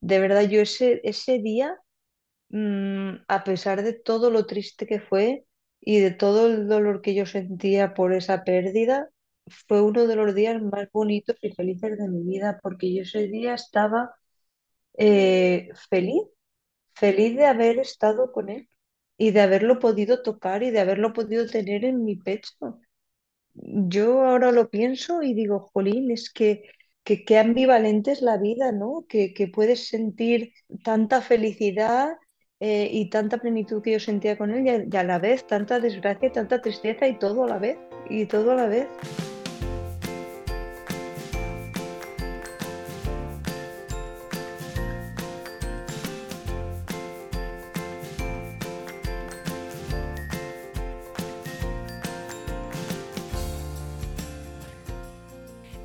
de verdad, yo ese, ese día, mm, a pesar de todo lo triste que fue y de todo el dolor que yo sentía por esa pérdida, fue uno de los días más bonitos y felices de mi vida, porque yo ese día estaba eh, feliz, feliz de haber estado con él y de haberlo podido tocar y de haberlo podido tener en mi pecho. Yo ahora lo pienso y digo, jolín, es que, que qué ambivalente es la vida, ¿no? Que, que puedes sentir tanta felicidad eh, y tanta plenitud que yo sentía con él y a, y a la vez tanta desgracia, tanta tristeza y todo a la vez, y todo a la vez.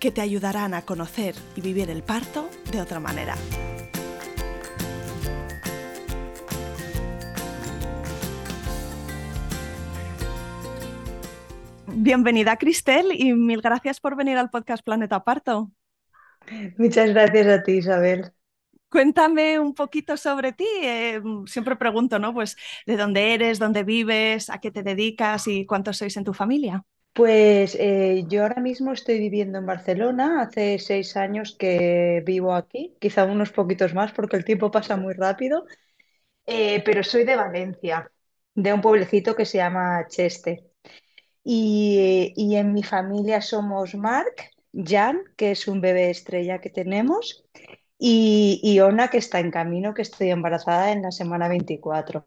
que te ayudarán a conocer y vivir el parto de otra manera. Bienvenida Cristel y mil gracias por venir al podcast Planeta Parto. Muchas gracias a ti, Isabel. Cuéntame un poquito sobre ti. Eh, siempre pregunto, ¿no? Pues de dónde eres, dónde vives, a qué te dedicas y cuántos sois en tu familia. Pues eh, yo ahora mismo estoy viviendo en Barcelona, hace seis años que vivo aquí, quizá unos poquitos más porque el tiempo pasa muy rápido, eh, pero soy de Valencia, de un pueblecito que se llama Cheste. Y, y en mi familia somos Marc, Jan, que es un bebé estrella que tenemos, y, y Ona, que está en camino, que estoy embarazada en la semana 24.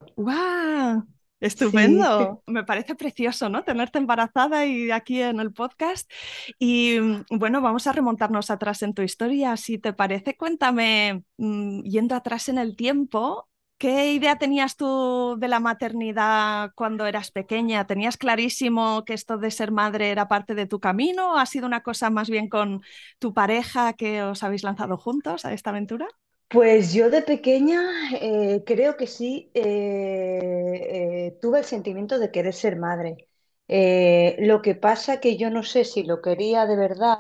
Estupendo. Me parece precioso, ¿no? Tenerte embarazada y aquí en el podcast. Y mm, bueno, vamos a remontarnos atrás en tu historia. Si te parece, cuéntame, mm, yendo atrás en el tiempo, ¿qué idea tenías tú de la maternidad cuando eras pequeña? ¿Tenías clarísimo que esto de ser madre era parte de tu camino? ¿O ha sido una cosa más bien con tu pareja que os habéis lanzado juntos a esta aventura? Pues yo de pequeña eh, creo que sí eh, eh, tuve el sentimiento de querer ser madre. Lo que pasa que yo no sé si lo quería de verdad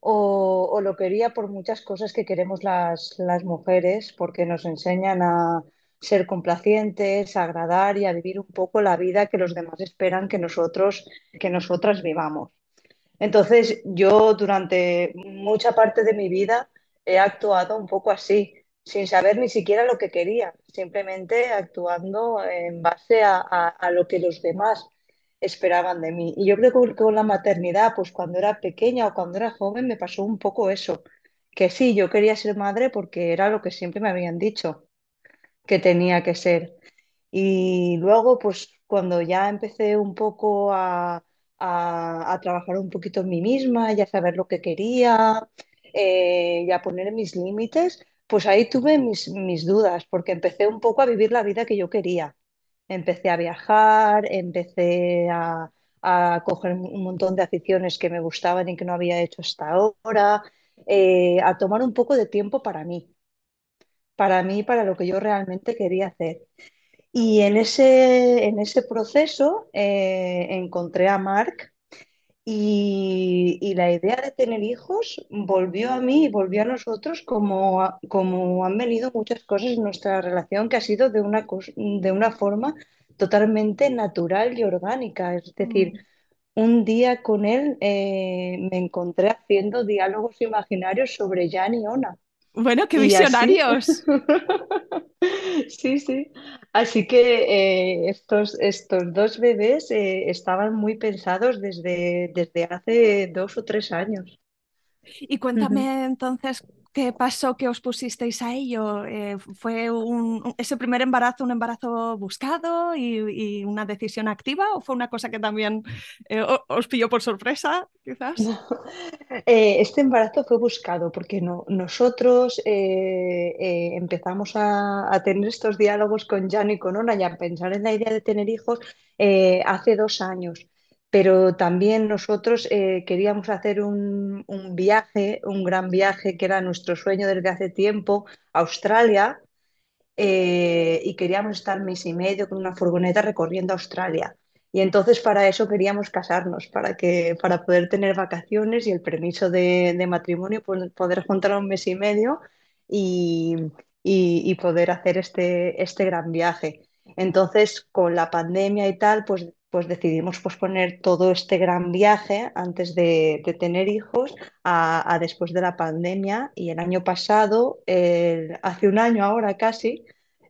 o, o lo quería por muchas cosas que queremos las, las mujeres, porque nos enseñan a ser complacientes, a agradar y a vivir un poco la vida que los demás esperan que nosotros, que nosotras vivamos. Entonces, yo durante mucha parte de mi vida he actuado un poco así, sin saber ni siquiera lo que quería, simplemente actuando en base a, a- lo que los demás esperaban de mí. Y yo creo que con la maternidad, pues cuando era pequeña o cuando era joven, me pasó un poco eso, que sí, yo quería ser madre porque era lo que siempre me habían dicho que tenía que ser. Y luego, pues cuando ya empecé un poco a, a- a trabajar un poquito en mí misma y a saber lo que quería eh, y a poner mis límites, pues ahí tuve mis, mis dudas, porque empecé un poco a vivir la vida que yo quería. Empecé a viajar, empecé a, a coger un montón de aficiones que me gustaban y que no había hecho hasta ahora, eh, a tomar un poco de tiempo para mí, para mí, para lo que yo realmente quería hacer. Y en ese, en ese proceso eh, encontré a Marc y, y la idea de tener hijos volvió a mí y volvió a nosotros como, a- como han venido muchas cosas en nuestra relación que ha sido de una, de una forma totalmente natural y orgánica. Es decir, Mm. un día con él eh, me encontré haciendo diálogos imaginarios sobre Jan y Ona. Bueno, qué así, visionarios. sí, sí. Así que eh, estos, estos dos bebés eh, estaban muy pensados desde, desde hace dos o tres años. Y cuéntame entonces, ¿Qué pasó que os pusisteis a ello? Eh, ¿Fue ese primer embarazo un embarazo buscado y, una decisión activa o fue una cosa que también eh, os pilló por sorpresa, quizás? Eh, este embarazo fue buscado porque no, nosotros empezamos a, a, tener estos diálogos con Jan y con Ona y a pensar en la idea de tener hijos hace dos años pero también nosotros eh, queríamos hacer un, un, viaje, un gran viaje que era nuestro sueño desde hace tiempo, a Australia, eh, y queríamos estar mes y medio con una furgoneta recorriendo Australia. Y entonces para eso queríamos casarnos, para, que, para poder tener vacaciones y el permiso de, matrimonio, pues, poder juntar un mes y medio y, y, y poder hacer este, este gran viaje. Entonces, con la pandemia y tal, pues pues decidimos posponer todo este gran viaje antes de, tener hijos a, después de la pandemia. Y el año pasado, hace un año ahora casi,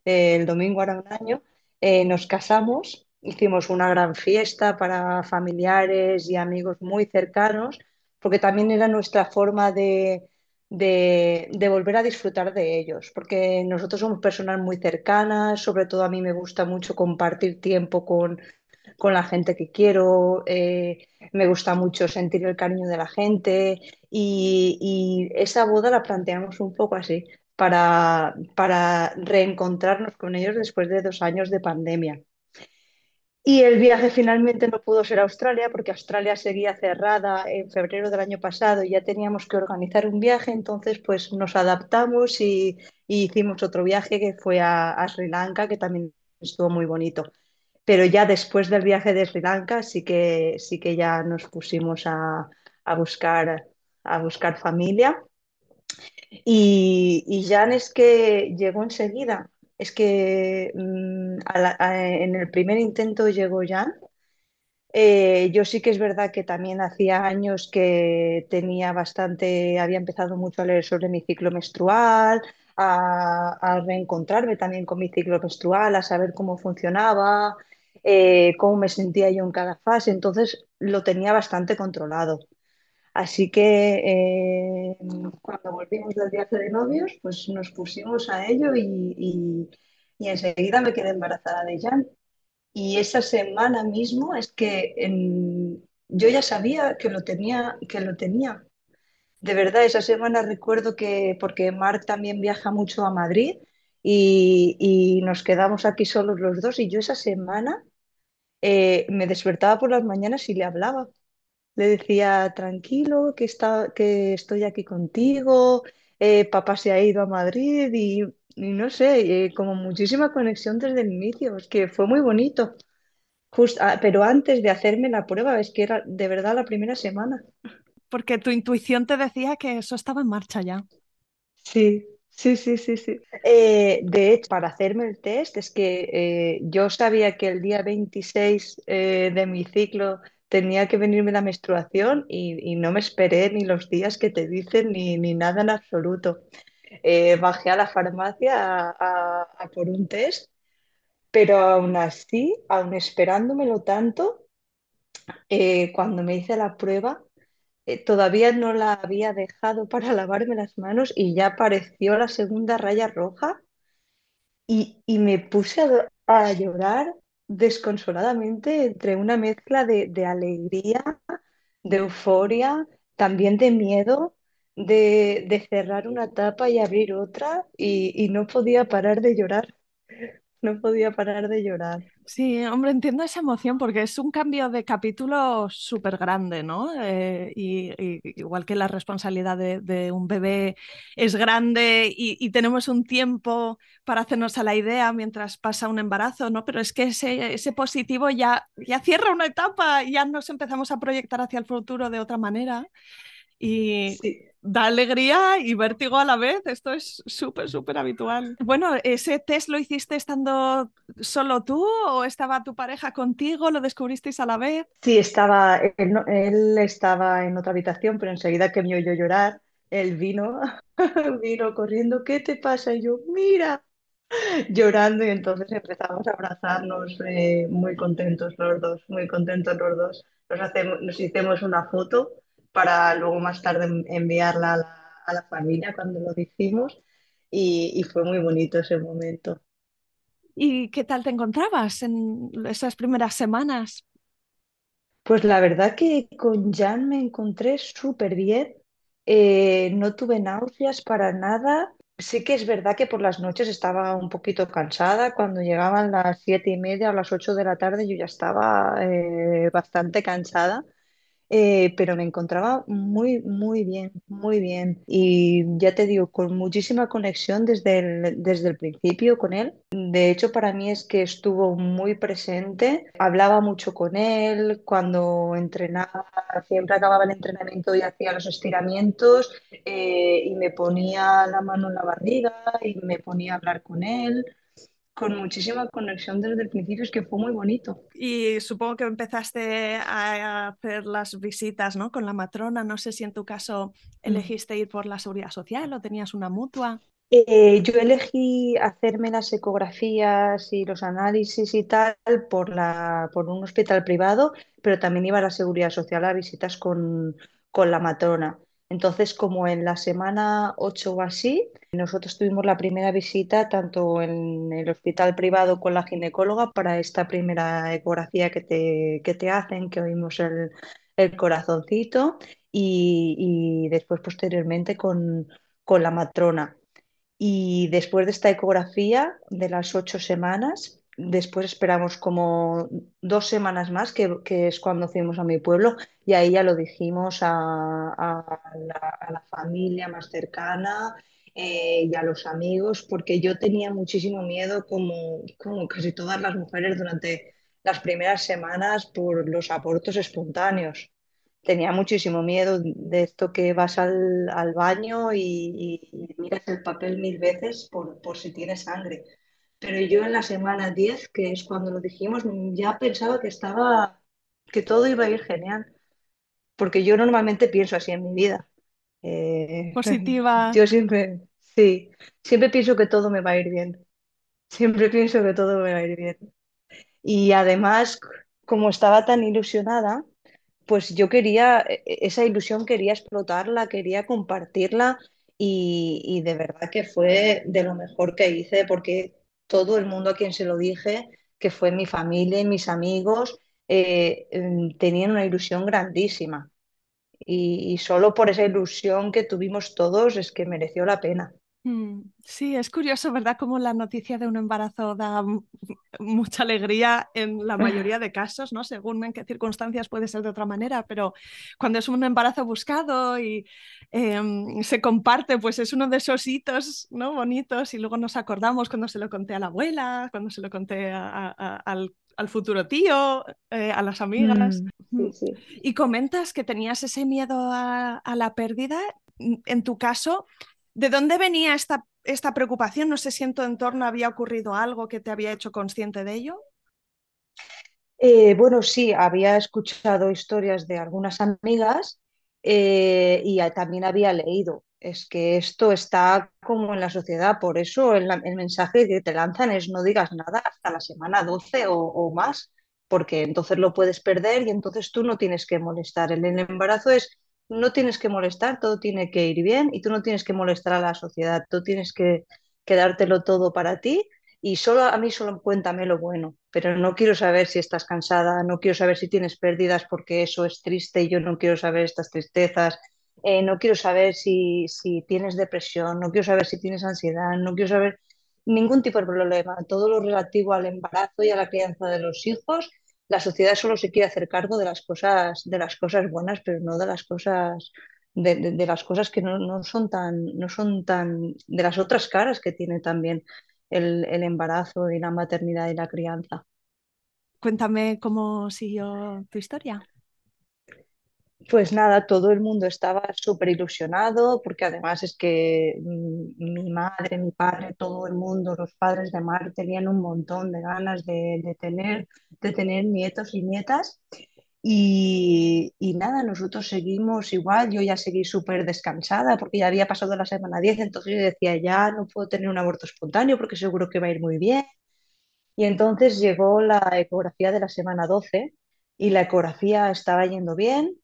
el domingo era un año, eh, nos casamos, hicimos una gran fiesta para familiares y amigos muy cercanos, porque también era nuestra forma de, de, de, volver a disfrutar de ellos, porque nosotros somos personas muy cercanas, sobre todo a mí me gusta mucho compartir tiempo con con la gente que quiero, eh, me gusta mucho sentir el cariño de la gente y, esa boda la planteamos un poco así, para, para reencontrarnos con ellos después de dos años de pandemia. Y el viaje finalmente no pudo ser a Australia porque Australia seguía cerrada en febrero del año pasado y ya teníamos que organizar un viaje, entonces pues nos adaptamos y, hicimos otro viaje que fue a Sri Lanka, que también estuvo muy bonito pero ya después del viaje de Sri Lanka sí que, sí que ya nos pusimos a, a buscar, a buscar familia. Y, y Jan es que llegó enseguida, es que mmm, a la, a, en el primer intento llegó Jan. Eh, yo sí que es verdad que también hacía años que tenía bastante, había empezado mucho a leer sobre mi ciclo menstrual, a, a reencontrarme también con mi ciclo menstrual, a saber cómo funcionaba, eh, cómo me sentía yo en cada fase, entonces lo tenía bastante controlado. Así que eh, cuando volvimos del viaje de novios, pues nos pusimos a ello y, y, y enseguida me quedé embarazada de Jan. Y esa semana mismo es que en, yo ya sabía que lo tenía, que lo tenía. De verdad, esa semana recuerdo que, porque Marc también viaja mucho a Madrid y, y nos quedamos aquí solos los dos y yo esa semana eh, me despertaba por las mañanas y le hablaba. Le decía, tranquilo, que, está, que estoy aquí contigo, eh, papá se ha ido a Madrid y, y no sé, eh, como muchísima conexión desde el inicio, es que fue muy bonito. Just, ah, pero antes de hacerme la prueba, es que era de verdad la primera semana. Porque tu intuición te decía que eso estaba en marcha ya. Sí, Sí, sí, sí, sí. Eh, de hecho, para hacerme el test, es que eh, yo sabía que el día 26 eh, de mi ciclo tenía que venirme la menstruación y, y, no me esperé ni los días que te dicen ni, ni nada en absoluto. bajé a la farmacia a, por un test, pero aún así, aún esperándomelo tanto, cuando me hice la prueba, eh, todavía no la había dejado para lavarme las manos y ya apareció la segunda raya roja y, y me puse a, a, llorar desconsoladamente entre una mezcla de, de, alegría, de euforia, también de miedo, de, de cerrar una tapa y abrir otra y, y no podía parar de llorar. No podía parar de llorar. Sí, hombre, entiendo esa emoción porque es un cambio de capítulo súper grande, ¿no? Eh, y, igual que la responsabilidad de, de un bebé es grande y, y, tenemos un tiempo para hacernos a la idea mientras pasa un embarazo, ¿no? Pero es que ese, ese positivo ya, ya cierra una etapa, ya nos empezamos a proyectar hacia el futuro de otra manera. Y sí. da alegría y vértigo a la vez. Esto es súper, súper habitual. Bueno, ¿ese test lo hiciste estando solo tú o estaba tu pareja contigo? ¿Lo descubristeis a la vez? Sí, estaba, él, él estaba en otra habitación, pero enseguida que me oyó llorar, él vino, vino corriendo, ¿qué te pasa? Y yo, mira, llorando y entonces empezamos a abrazarnos eh, muy contentos los dos, muy contentos los dos. Nos, hacemos, nos hicimos una foto para luego más tarde enviarla a la, a la familia cuando lo hicimos y, y fue muy bonito ese momento. ¿Y qué tal te encontrabas en esas primeras semanas? Pues la verdad que con Jan me encontré súper bien. Eh, no tuve náuseas para nada. Sí que es verdad que por las noches estaba un poquito cansada. Cuando llegaban las siete y media o las ocho de la tarde yo ya estaba eh, bastante cansada. Eh, pero me encontraba muy, muy bien, muy bien. Y ya te digo, con muchísima conexión desde el, desde el principio con él. De hecho, para mí es que estuvo muy presente, hablaba mucho con él, cuando entrenaba, siempre acababa el entrenamiento y hacía los estiramientos eh, y me ponía la mano en la barriga y me ponía a hablar con él con muchísima conexión desde el principio, es que fue muy bonito. Y supongo que empezaste a hacer las visitas, ¿no? Con la matrona. No sé si en tu caso elegiste ir por la seguridad social o tenías una mutua. Eh, yo elegí hacerme las ecografías y los análisis y tal por, la, por un hospital privado, pero también iba a la seguridad social a visitas con, con la matrona. Entonces, como en la semana 8 o así, nosotros tuvimos la primera visita tanto en el hospital privado con la ginecóloga para esta primera ecografía que te, que te hacen, que oímos el, el corazoncito, y, y, después posteriormente con, con la matrona. Y después de esta ecografía de las ocho semanas, después esperamos como dos semanas más, que, que, es cuando fuimos a mi pueblo, y ahí ya lo dijimos a, a, la, familia más cercana eh, y a los amigos, porque yo tenía muchísimo miedo, como, como casi todas las mujeres, durante las primeras semanas por los abortos espontáneos. Tenía muchísimo miedo de esto que vas al, al baño y, miras el papel mil veces por, por si tiene sangre pero yo en la semana 10, que es cuando lo dijimos, ya pensaba que estaba, que todo iba a ir genial, porque yo normalmente pienso así en mi vida. Eh, Positiva. Yo siempre, sí, siempre pienso que todo me va a ir bien, siempre pienso que todo me va a ir bien. Y además, como estaba tan ilusionada, pues yo quería, esa ilusión quería explotarla, quería compartirla y, y de verdad que fue de lo mejor que hice porque todo el mundo a quien se lo dije, que fue mi familia y mis amigos, eh, tenían una ilusión grandísima. Y, y, solo por esa ilusión que tuvimos todos es que mereció la pena. Sí, es curioso, ¿verdad? Como la noticia de un embarazo da mucha alegría en la mayoría de casos, ¿no? Según en qué circunstancias puede ser de otra manera, pero cuando es un embarazo buscado y eh, se comparte, pues es uno de esos hitos, ¿no? Bonitos y luego nos acordamos cuando se lo conté a la abuela, cuando se lo conté a, a, al, al, futuro tío, eh, a las amigas. Mm, sí, sí. Y comentas que tenías ese miedo a, a la pérdida. En tu caso, ¿De dónde venía esta, esta preocupación? No sé si en tu entorno había ocurrido algo que te había hecho consciente de ello. Eh, bueno, sí, había escuchado historias de algunas amigas eh, y también había leído. Es que esto está como en la sociedad, por eso el, mensaje que te lanzan es no digas nada hasta la semana 12 o, más, porque entonces lo puedes perder y entonces tú no tienes que molestar. El embarazo es no tienes que molestar, todo tiene que ir bien y tú no tienes que molestar a la sociedad, tú tienes que quedártelo todo para ti y solo a mí solo cuéntame lo bueno, pero no quiero saber si estás cansada, no quiero saber si tienes pérdidas porque eso es triste y yo no quiero saber estas tristezas, eh, no quiero saber si, si tienes depresión, no quiero saber si tienes ansiedad, no quiero saber ningún tipo de problema, todo lo relativo al embarazo y a la crianza de los hijos la sociedad solo se quiere hacer cargo de las cosas, de las cosas buenas, pero no de las cosas, de, de, las cosas que no, no, son tan, no son tan, de las otras caras que tiene también el, el embarazo y la maternidad y la crianza. Cuéntame cómo siguió tu historia. Pues nada, todo el mundo estaba súper ilusionado porque además es que mi madre, mi padre, todo el mundo, los padres de Mar tenían un montón de ganas de, de tener, de tener nietos y nietas. Y, y, nada, nosotros seguimos igual, yo ya seguí súper descansada porque ya había pasado la semana 10, entonces yo decía, ya no puedo tener un aborto espontáneo porque seguro que va a ir muy bien. Y entonces llegó la ecografía de la semana 12 y la ecografía estaba yendo bien,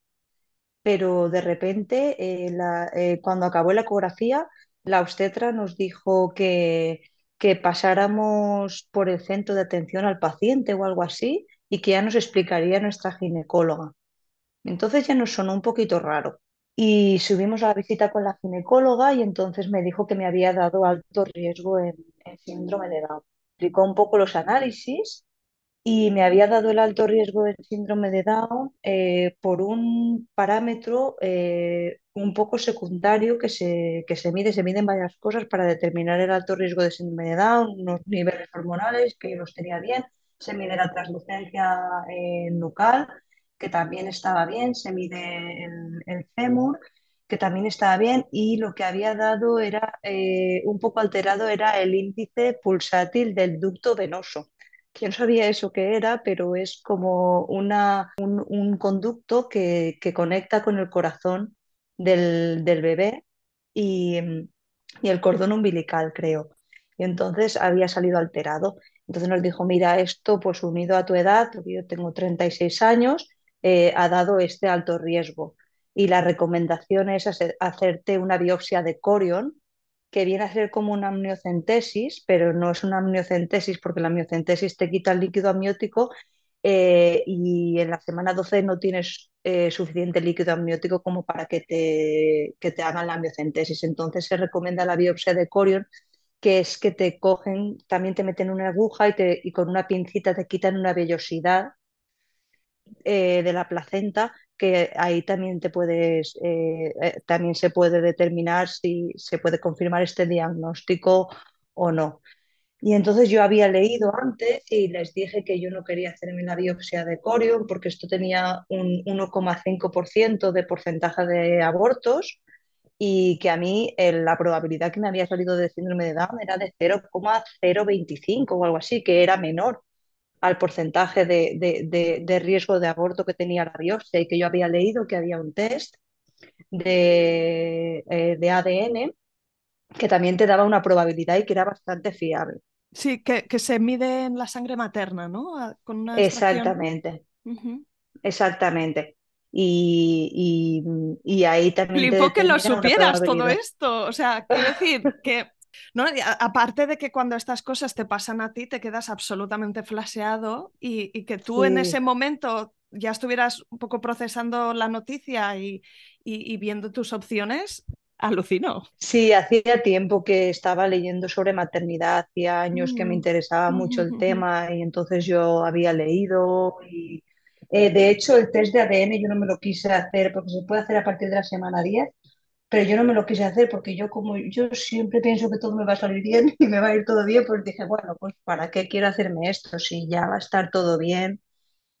pero de repente, eh, eh, cuando acabó la ecografía, la obstetra nos dijo que, que pasáramos por el centro de atención al paciente o algo así y que ya nos explicaría nuestra ginecóloga. Entonces ya nos sonó un poquito raro. Y subimos a la visita con la ginecóloga y entonces me dijo que me había dado alto riesgo en, en síndrome de Down. Explicó un poco los análisis y me había dado el alto riesgo del síndrome de Down eh, por un parámetro eh, un poco secundario que se, que se mide, se miden varias cosas para determinar el alto riesgo de síndrome de Down, unos niveles hormonales que yo los tenía bien, se mide la translucencia eh, nucal, que también estaba bien, se mide el, el fémur que también estaba bien y lo que había dado era eh, un poco alterado era el índice pulsátil del ducto venoso no sabía eso que era, pero es como una, un, conducto que, conecta con el corazón del, del bebé y, el cordón umbilical, creo. Y entonces había salido alterado. Entonces nos dijo, mira, esto pues unido a tu edad, porque yo tengo 36 años, eh, ha dado este alto riesgo. Y la recomendación es hacer- hacerte una biopsia de corion, que viene a ser como una amniocentesis, pero no es una amniocentesis porque la amniocentesis te quita el líquido amniótico eh, y en la semana 12 no tienes eh, suficiente líquido amniótico como para que te, que te hagan la amniocentesis. Entonces se recomienda la biopsia de corion, que es que te cogen, también te meten una aguja y, con una pincita te quitan una vellosidad eh, de la placenta, que ahí también te puedes, eh, eh, también se puede determinar si se puede confirmar este diagnóstico o no. Y entonces yo había leído antes y les dije que yo no quería hacerme la biopsia de corion porque esto tenía un 1,5% de porcentaje de abortos y que a mí la probabilidad que me había salido de síndrome de Down era de 0,025 o algo así, que era menor al porcentaje de, de, de, de, riesgo de aborto que tenía la biopsia y que yo había leído que había un test de, eh, de ADN que también te daba una probabilidad y que era bastante fiable. Sí, que, que se mide en la sangre materna, ¿no? Con una extracción. Exactamente, Uh -huh. exactamente. Y, y, y, ahí también Flipó que lo supieras todo esto. O sea, quiero decir que, ¿no? Y a- aparte de que cuando estas cosas te pasan a ti, te quedas absolutamente flaseado y, y que tú en ese momento ya estuvieras un poco procesando la noticia y, y- viendo tus opciones, alucino. sí, hacía tiempo que estaba leyendo sobre maternidad, hacía años que me Mm. interesaba mucho el tema y entonces yo había leído y eh, de hecho el test de ADN yo no me lo quise hacer porque se puede hacer a partir de la semana 10, pero yo no me lo quise hacer porque yo como yo siempre pienso que todo me va a salir bien y me va a ir todo bien, pues dije, bueno, pues ¿para qué quiero hacerme esto si ya va a estar todo bien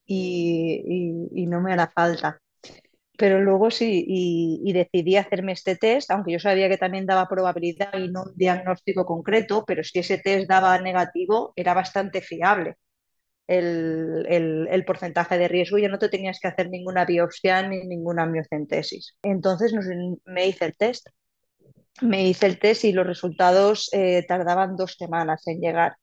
y, y- no me hará falta? Pero luego sí, y, y decidí hacerme este test, aunque yo sabía que también daba probabilidad y no un diagnóstico concreto, pero si ese test daba negativo, era bastante fiable el, el- porcentaje de riesgo ya no te tenías que hacer ninguna biopsia ni ninguna amniocentesis. Entonces nos- me hice el test, me hice el test y los resultados eh, tardaban dos semanas en llegar.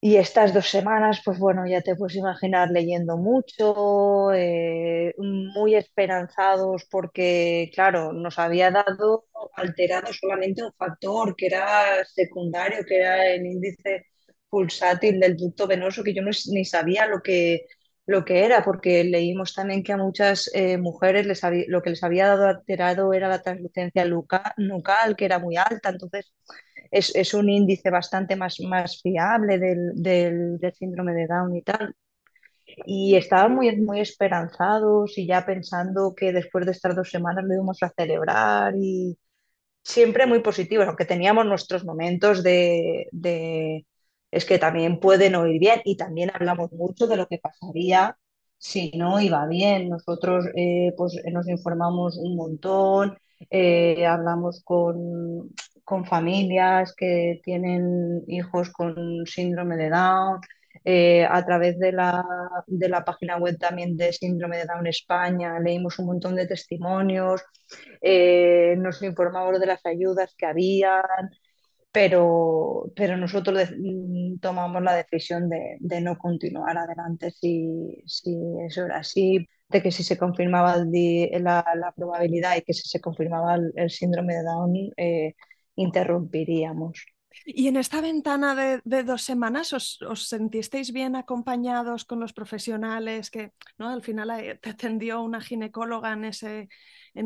Y estas dos semanas, pues bueno, ya te puedes imaginar leyendo mucho, eh, muy esperanzados porque, claro, nos había dado alterado solamente un factor que era secundario, que era el índice pulsátil del ducto venoso, que yo no, ni sabía lo que, lo que era, porque leímos también que a muchas eh, mujeres les había- lo que les había dado alterado era la translucencia nucal, que era muy alta, entonces es, es un índice bastante más, más fiable del, del, del síndrome de Down y tal. Y estaban muy, muy esperanzados y ya pensando que después de estas dos semanas lo íbamos a celebrar y siempre muy positivos, aunque teníamos nuestros momentos de, de es que también pueden oír bien y también hablamos mucho de lo que pasaría si no iba bien. Nosotros eh, pues nos informamos un montón, eh, hablamos con, con familias que tienen hijos con síndrome de Down. eh, a través de la, de la página web también de Síndrome de Down España leímos un montón de testimonios, nos informamos de las ayudas que había, pero, pero nosotros mm, tomamos la decisión de, de no continuar adelante si, si eso era así. de que si se confirmaba la, la, probabilidad y que si se confirmaba el, el síndrome de Down, eh, interrumpiríamos. Y en esta ventana de, dos semanas, ¿os, ¿os, sentisteis bien acompañados con los profesionales que ¿no? al final eh, te atendió una ginecóloga en,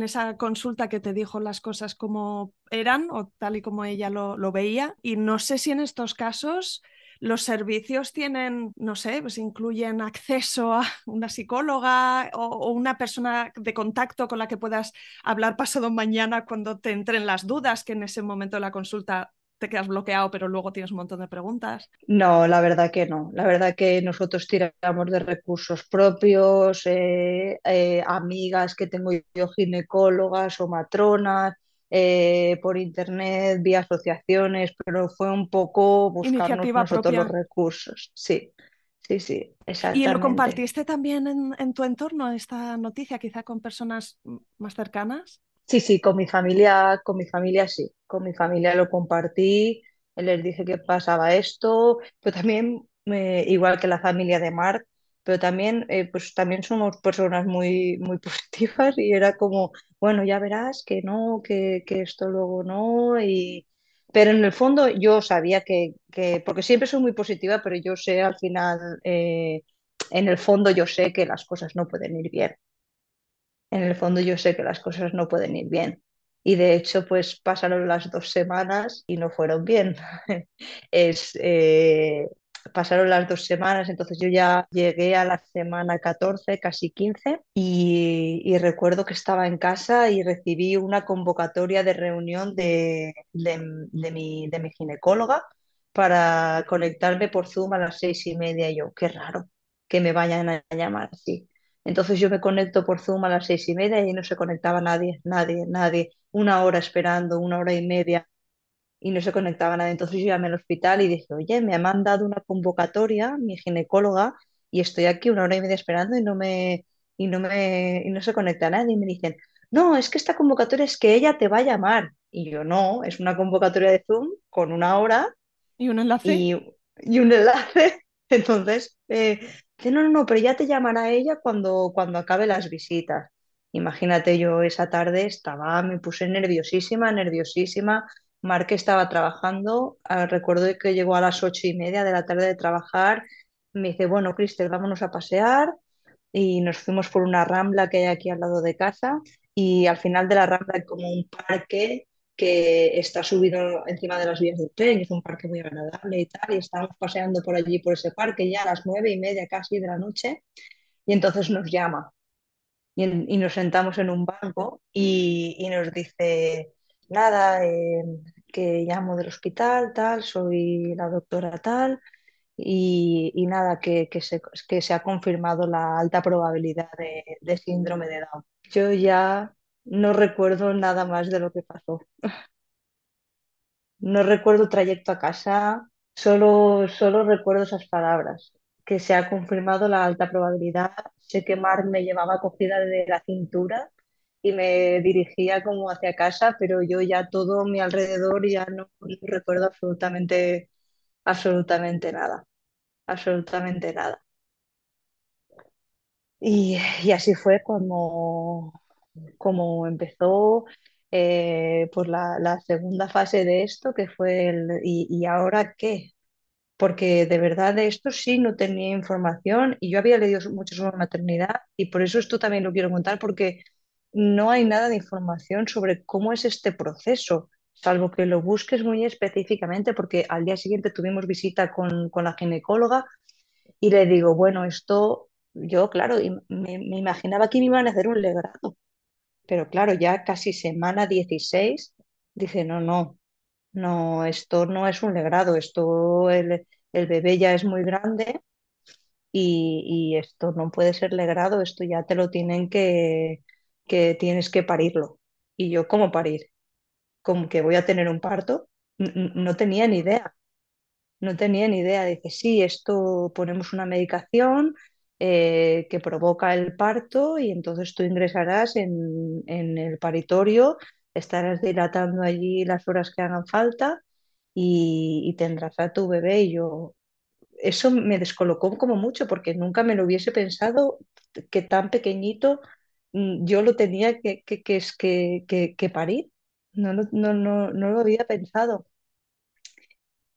esa consulta que te dijo las cosas como eran o tal y como ella lo, lo veía? Y no sé si en estos casos los servicios tienen, no sé, pues incluyen acceso a una psicóloga o, o, una persona de contacto con la que puedas hablar pasado mañana cuando te entren las dudas, que en ese momento de la consulta te quedas bloqueado, pero luego tienes un montón de preguntas. No, la verdad que no. La verdad que nosotros tiramos de recursos propios, eh, eh, amigas que tengo yo, ginecólogas o matronas, eh, por internet, vía asociaciones, pero fue un poco buscarnos nosotros propia. los recursos. Sí, sí, sí, exactamente. ¿Y lo compartiste también en, en tu entorno, esta noticia, quizá con personas más cercanas? Sí, sí, con mi familia, con mi familia sí, con mi familia lo compartí, les dije que pasaba esto, pero también, eh, igual que la familia de Marc, pero también, eh, pues también somos personas muy, muy positivas y era como, bueno, ya verás que no, que, que esto luego no, y... pero en el fondo yo sabía que, que, porque siempre soy muy positiva, pero yo sé al final, eh, en el fondo yo sé que las cosas no pueden ir bien en el fondo yo sé que las cosas no pueden ir bien. Y de hecho, pues pasaron las dos semanas y no fueron bien. es, eh, pasaron las dos semanas, entonces yo ya llegué a la semana 14, casi 15, y, recuerdo que estaba en casa y recibí una convocatoria de reunión de, de, de, mi, de mi ginecóloga para conectarme por Zoom a las seis y media. Y yo, qué raro que me vayan a llamar así. Entonces yo me conecto por Zoom a las seis y media y no se conectaba nadie, nadie, nadie. Una hora esperando, una hora y media y no se conectaba nadie. Entonces yo llamé al hospital y dije, oye, me ha mandado una convocatoria mi ginecóloga y estoy aquí una hora y media esperando y no me, y no me, y no se conecta nadie. Y me dicen, no, es que esta convocatoria es que ella te va a llamar. Y yo no, es una convocatoria de Zoom con una hora ¿Y un enlace? y, y un enlace. Entonces, eh, dice, no, no, no, pero ya te llamará ella cuando, cuando acabe las visitas. Imagínate, yo esa tarde estaba, me puse nerviosísima, nerviosísima. Marque estaba trabajando, ah, recuerdo que llegó a las ocho y media de la tarde de trabajar. Me dice, bueno, Cristel, vámonos a pasear. Y nos fuimos por una rambla que hay aquí al lado de casa. Y al final de la rambla hay como un parque que está subido encima de las vías del tren, es un parque muy agradable y tal, y estábamos paseando por allí, por ese parque, ya a las nueve y media casi de la noche, y entonces nos llama, y, en, y nos sentamos en un banco, y, y nos dice, nada, eh, que llamo del hospital, tal, soy la doctora tal, y, y nada, que, que, se, que, se, ha confirmado la alta probabilidad de, de síndrome de Down. Yo ya no recuerdo nada más de lo que pasó. No recuerdo trayecto a casa, solo, solo recuerdo esas palabras, que se ha confirmado la alta probabilidad. Sé que Mar me llevaba cogida de la cintura y me dirigía como hacia casa, pero yo ya todo mi alrededor ya no, recuerdo absolutamente, absolutamente nada, absolutamente nada. Y, y así fue como, como empezó eh, pues la, segunda fase de esto, que fue el ¿y, y, ahora qué? Porque de verdad de esto sí no tenía información y yo había leído mucho sobre maternidad y por eso esto también lo quiero contar porque no hay nada de información sobre cómo es este proceso, salvo que lo busques muy específicamente porque al día siguiente tuvimos visita con, con la ginecóloga y le digo, bueno, esto yo, claro, me, me imaginaba que me iban a hacer un legrado pero claro, ya casi semana 16, dice, no, no, no, esto no es un legrado, esto el, el bebé ya es muy grande y, y, esto no puede ser legrado, esto ya te lo tienen que, que tienes que parirlo. Y yo, ¿cómo parir? ¿Cómo que voy a tener un parto? No, no tenía ni idea, no tenía ni idea. Dice, sí, esto ponemos una medicación, eh, que provoca el parto y entonces tú ingresarás en, en, el paritorio, estarás dilatando allí las horas que hagan falta y, tendrás a tu bebé y yo eso me descolocó como mucho porque nunca me lo hubiese pensado que tan pequeñito mm, yo lo tenía que, que, que, que, que, parir. No, no, no, no lo había pensado.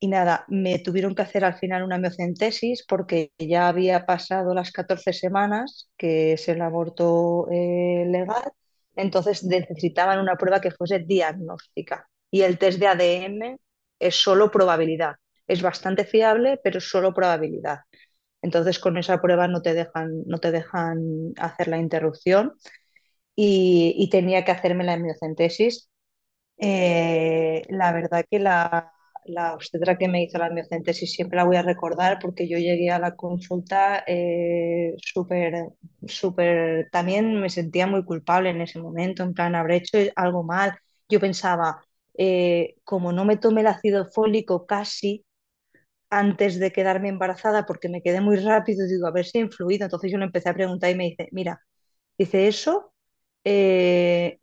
Y nada, me tuvieron que hacer al final una miocentesis porque ya había pasado las 14 semanas, que es el aborto eh, legal, entonces necesitaban una prueba que fuese diagnóstica. Y el test de ADN es solo probabilidad. Es bastante fiable, pero es solo probabilidad. Entonces con esa prueba no te dejan, no te dejan hacer la interrupción y, tenía que hacerme la miocentesis eh, la verdad que la, la obstetra que me hizo la miocentesis siempre la voy a recordar porque yo llegué a la consulta eh, súper, súper, también me sentía muy culpable en ese momento, en plan, habré hecho algo mal. Yo pensaba, eh, como no me tomé el ácido fólico casi antes de quedarme embarazada porque me quedé muy rápido, digo, a ver si influido. Entonces yo le empecé a preguntar y me dice, mira, dice eso eh,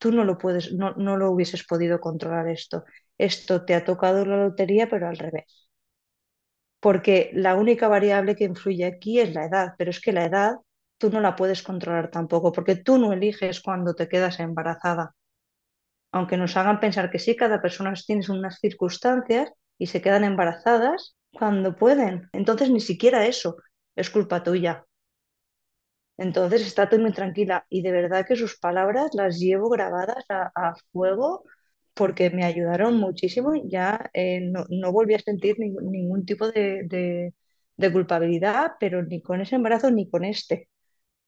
tú no lo puedes, no, no lo hubieses podido controlar esto. Esto te ha tocado la lotería, pero al revés. Porque la única variable que influye aquí es la edad, pero es que la edad tú no la puedes controlar tampoco, porque tú no eliges cuando te quedas embarazada. Aunque nos hagan pensar que sí, cada persona tiene unas circunstancias y se quedan embarazadas cuando pueden. Entonces ni siquiera eso es culpa tuya. Entonces estate muy tranquila y de verdad que sus palabras las llevo grabadas a fuego porque me ayudaron muchísimo ya eh, no, no volví a sentir ningún, tipo de, de- de culpabilidad, pero ni con ese embarazo ni con este.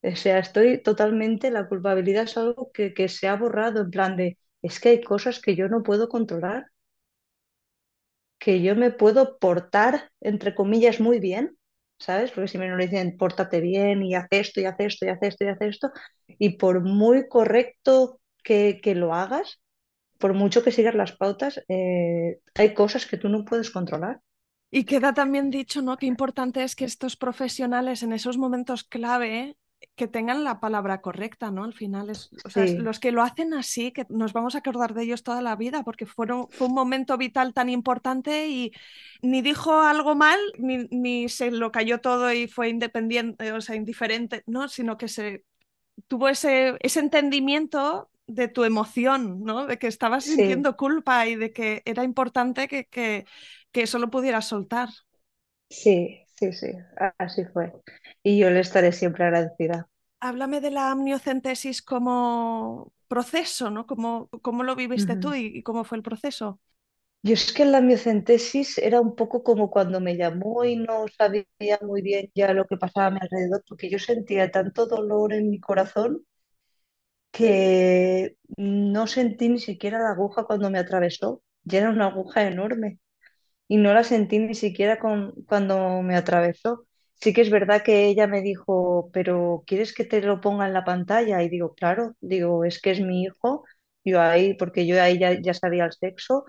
O sea, estoy totalmente, la culpabilidad es algo que, que se ha borrado en plan de, es que hay cosas que yo no puedo controlar, que yo me puedo portar, entre comillas, muy bien, ¿sabes? Porque si me lo dicen, pórtate bien y haz esto y haz esto y haz esto y haz esto, y por muy correcto que, que lo hagas, por mucho que sigas las pautas, eh, hay cosas que tú no puedes controlar. Y queda también dicho, ¿no? Qué importante es que estos profesionales en esos momentos clave que tengan la palabra correcta, ¿no? Al final es, o sea, es los que lo hacen así, que nos vamos a acordar de ellos toda la vida, porque fueron, fue un momento vital tan importante y ni dijo algo mal, ni, ni se lo cayó todo y fue independiente, o sea, indiferente, ¿no? Sino que se tuvo ese, ese entendimiento de tu emoción, ¿no? De que estabas sí, sintiendo culpa y de que era importante que, que, que eso lo pudieras soltar. sí, sí, sí, así fue. Y yo le estaré siempre agradecida. Háblame de la amniocentesis como proceso, ¿no? ¿Cómo, cómo lo viviste tú y, y cómo fue el proceso? Yo es que la miocentesis era un poco como cuando me llamó y no sabía muy bien ya lo que pasaba a mi alrededor, porque yo sentía tanto dolor en mi corazón que no sentí ni siquiera la aguja cuando me atravesó. Ya era una aguja enorme y no la sentí ni siquiera con- cuando me atravesó. Sí que es verdad que ella me dijo, pero ¿quieres que te lo ponga en la pantalla? Y digo, claro, digo, es que es mi hijo, yo ahí, porque yo ahí ya, ya sabía el sexo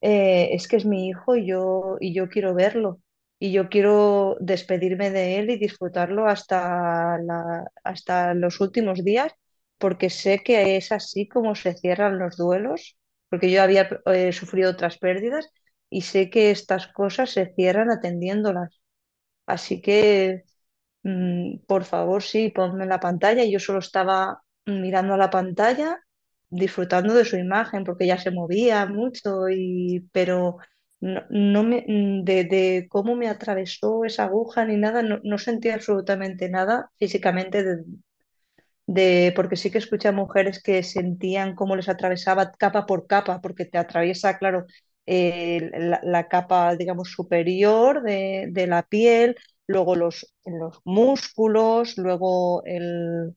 eh, es que es mi hijo y yo, y yo quiero verlo. Y yo quiero despedirme de él y disfrutarlo hasta, la- hasta los últimos días, porque sé que es así como se cierran los duelos, porque yo había eh, sufrido otras pérdidas y sé que estas cosas se cierran atendiéndolas. Así que Mm, por favor, sí, ponme en la pantalla. Yo solo estaba mirando a la pantalla, disfrutando de su imagen, porque ella se movía mucho, y, pero no, no me, mm, de, de cómo me atravesó esa aguja ni nada, no, no sentí absolutamente nada físicamente de, de- porque sí que escuché a mujeres que sentían cómo les atravesaba capa por capa, porque te atraviesa, claro, eh, la, la capa, digamos, superior de, de la piel, luego los, los músculos, luego el,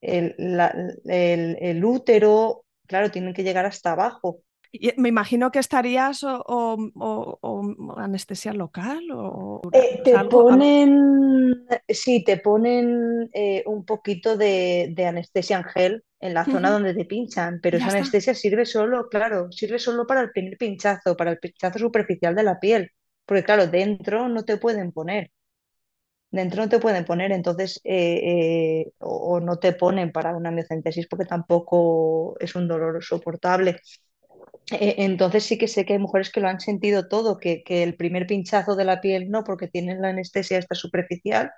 el, la- el- el útero, claro, tienen que llegar hasta abajo. Y me imagino que estarías o, o- o- o anestesia local o, Eh, te algo, algo. ponen, sí, te ponen eh, un poquito de, de anestesia en gel en la zona donde te pinchan, pero Ya esa está. anestesia sirve solo, claro, sirve solo para el primer pinchazo, para el pinchazo superficial de la piel, porque claro, dentro no te pueden poner, dentro no te pueden poner, entonces, eh, eh, o, o no te ponen para una miocentesis porque tampoco es un dolor soportable. Eh, entonces sí que sé que hay mujeres que lo han sentido todo, que, que el primer pinchazo de la piel no, porque tienen la anestesia esta superficial,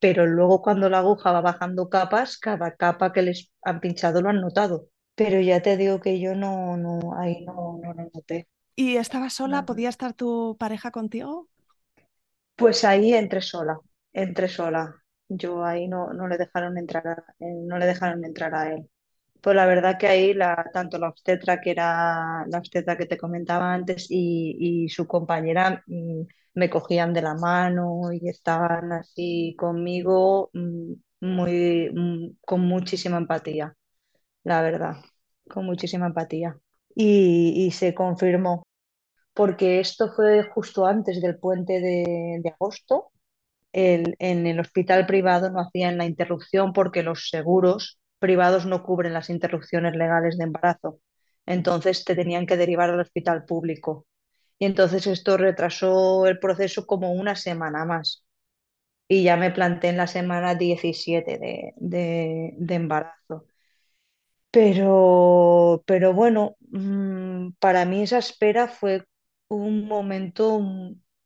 pero luego cuando la aguja va bajando capas, cada capa que les han pinchado lo han notado. Pero ya te digo que yo no, no, ahí no, no lo noté. ¿Y estabas sola? ¿Podía estar tu pareja contigo? Pues ahí entré sola, entré sola. Yo ahí no, no le dejaron entrar a, no le dejaron entrar a él. Pues la verdad que ahí tanto la obstetra, que era la obstetra que te comentaba antes, y, su compañera mm, me cogían de la mano y estaban así conmigo mm, muy, mm, con muchísima empatía, la verdad, con muchísima empatía. Y, se confirmó, porque esto fue justo antes del puente de, agosto. En el hospital privado no hacían la interrupción porque los seguros privados no cubren las interrupciones legales de embarazo. Entonces te tenían que derivar al hospital público. Y entonces esto retrasó el proceso como una semana más. Y ya me planté en la semana 17 de, de- de embarazo. Pero, pero bueno, mm, para mí esa espera fue un momento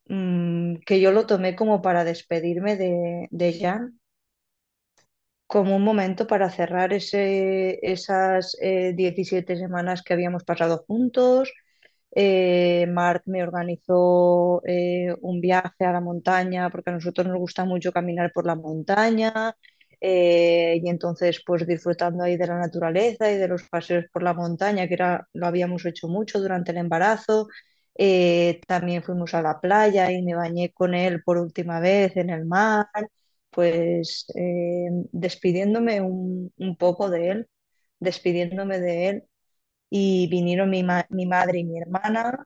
mm, que yo lo tomé como para despedirme de, de Jan, como un momento para cerrar ese, esas eh, 17 semanas que habíamos pasado juntos. Eh, Marc me organizó eh, un viaje a la montaña, porque a nosotros nos gusta mucho caminar por la montaña. eh, y entonces, pues disfrutando ahí de la naturaleza y de los paseos por la montaña, que era, lo habíamos hecho mucho durante el embarazo. Eh, también fuimos a la playa y me bañé con él por última vez en el mar pues eh, despidiéndome un, un poco de él, despidiéndome de él. Y vinieron mi, ma- mi madre y mi hermana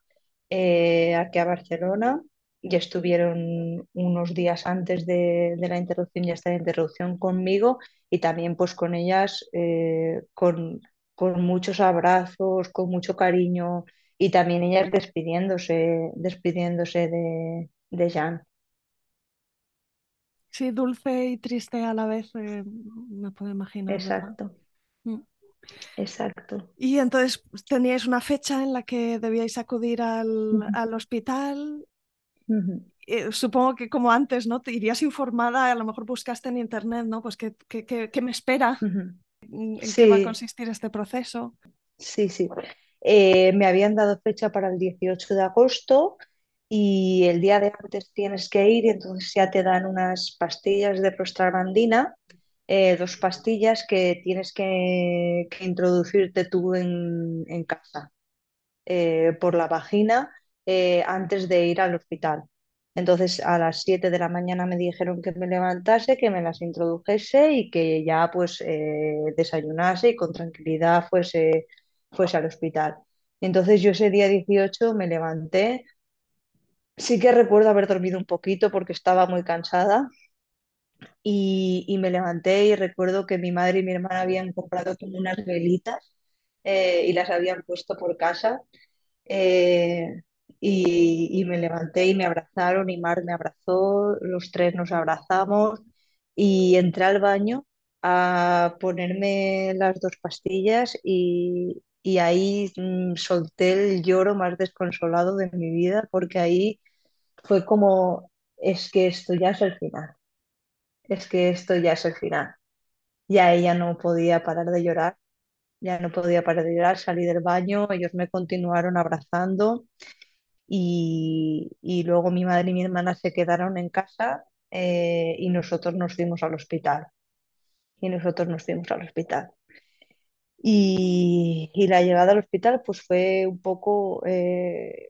eh, aquí a Barcelona y estuvieron unos días antes de, de la interrupción y hasta la interrupción conmigo y también pues con ellas eh, con, con muchos abrazos, con mucho cariño y también ellas despidiéndose, despidiéndose de, de Jan. Sí, dulce y triste a la vez, eh, me puedo imaginar. Exacto, Mm. exacto. Y entonces pues, teníais una fecha en la que debíais acudir al, al hospital. Eh, supongo que como antes, ¿no? Te irías informada, a lo mejor buscaste en internet, ¿no? Pues qué, qué- qué- qué me espera. Mm, en qué va a Sí, consistir este proceso. sí, sí. Eh, me habían dado fecha para el 18 de agosto y el día de antes tienes que ir y entonces ya te dan unas pastillas de prostaglandina, eh, dos pastillas que tienes que, introducirte tú en, casa. eh, por la vagina eh, antes de ir al hospital. Entonces a las 7 de la mañana me dijeron que me levantase, que me las introdujese y que ya pues desayunase y con tranquilidad fuese, fuese al hospital. Entonces yo ese día 18 me levanté. Sí que recuerdo haber dormido un poquito porque estaba muy cansada y, y me levanté y recuerdo que mi madre y mi hermana habían comprado como unas velitas eh, y las habían puesto por casa eh, y, y me levanté y me abrazaron y Mar me abrazó, los tres nos abrazamos y entré al baño a ponerme las dos pastillas y, y ahí mm, solté el lloro más desconsolado de mi vida porque ahí fue como, es que esto ya es el final, es que esto ya es el final. Ya ella no podía parar de llorar, ya no podía parar de llorar, salí del baño, ellos me continuaron abrazando y, y luego mi madre y mi hermana se quedaron en casa eh, y nosotros nos fuimos al hospital. Y nosotros nos fuimos al hospital. Y, y la llegada al hospital pues fue un poco eh,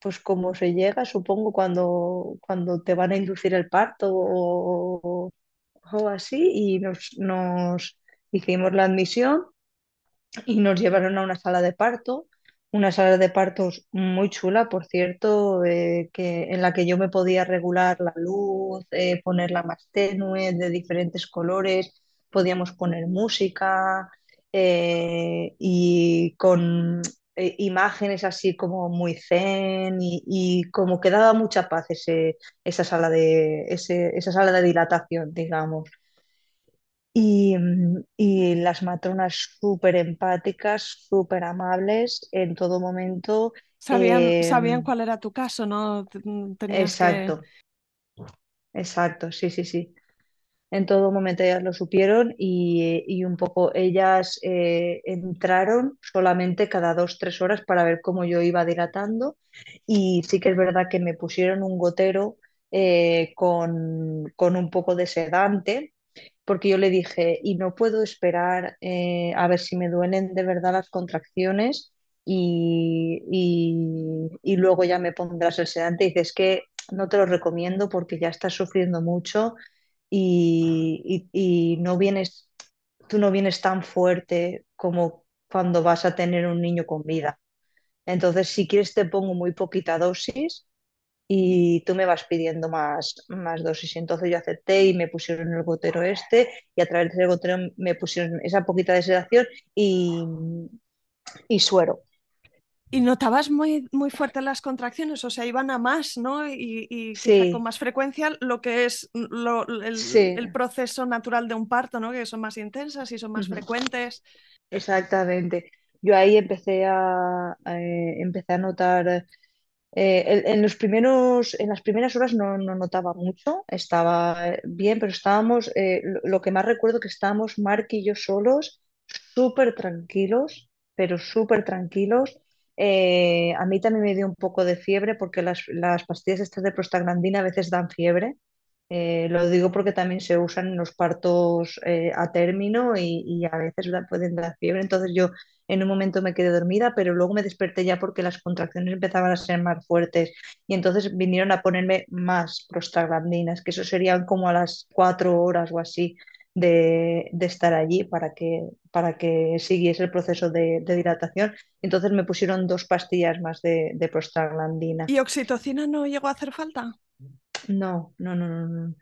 pues como se llega, supongo, cuando, cuando te van a inducir el parto o, o así y nos, nos hicimos la admisión y nos llevaron a una sala de parto, una sala de partos muy chula, por cierto, eh, que, en la que yo me podía regular la luz, eh, ponerla más tenue, de diferentes colores, podíamos poner música eh, y con eh, imágenes así como muy zen y, y como que daba mucha paz ese, esa sala de, ese- esa sala de dilatación, digamos. Y, mm, y las matronas súper empáticas, súper amables en todo momento. Sabían, Eh, sabían cuál era tu caso, ¿no? Mm, Tenías que... exacto, exacto, sí, sí, sí. En todo momento ellas lo supieron y, y un poco ellas eh, entraron solamente cada dos, tres horas para ver cómo yo iba dilatando y sí que es verdad que me pusieron un gotero eh, con, con un poco de sedante porque yo le dije, y no puedo esperar eh, a ver si me duelen de verdad las contracciones y, y, luego ya me pondrás el sedante. Y dice, es que no te lo recomiendo porque ya estás sufriendo mucho y, y- no vienes, tú no vienes tan fuerte como cuando vas a tener un niño con vida. Entonces, si quieres, te pongo muy poquita dosis y tú me vas pidiendo más, más dosis. Entonces yo acepté y me pusieron el gotero este y a través del gotero me pusieron esa poquita de sedación y, y suero. Y notabas muy, muy fuerte las contracciones, o sea, iban a más, ¿no? Y, con más frecuencia lo que es lo- el, sí, el proceso natural de un parto, ¿no? Que son más intensas y son más frecuentes. exactamente. Yo ahí empecé a, a, eh, empecé a notar Eh, en, en los primeros, en las primeras horas no, no notaba mucho, estaba bien, pero estábamos, eh, lo, lo que más recuerdo que estábamos Mark y yo solos, súper tranquilos, pero súper tranquilos. Eh, a mí también me dio un poco de fiebre porque las, las pastillas estas de prostaglandina a veces dan fiebre. Eh, lo digo porque también se usan en los partos eh, a término y, y a veces pueden dar fiebre. Entonces yo en un momento me quedé dormida, pero luego me desperté ya porque las contracciones empezaban a ser más fuertes y entonces vinieron a ponerme más prostaglandinas, que eso serían como a las cuatro horas o así de, de estar allí para que, para que siguiese el proceso de, de dilatación. Entonces me pusieron dos pastillas más de, de prostaglandina. ¿Y oxitocina no llegó a hacer falta? No, no, no, no, no.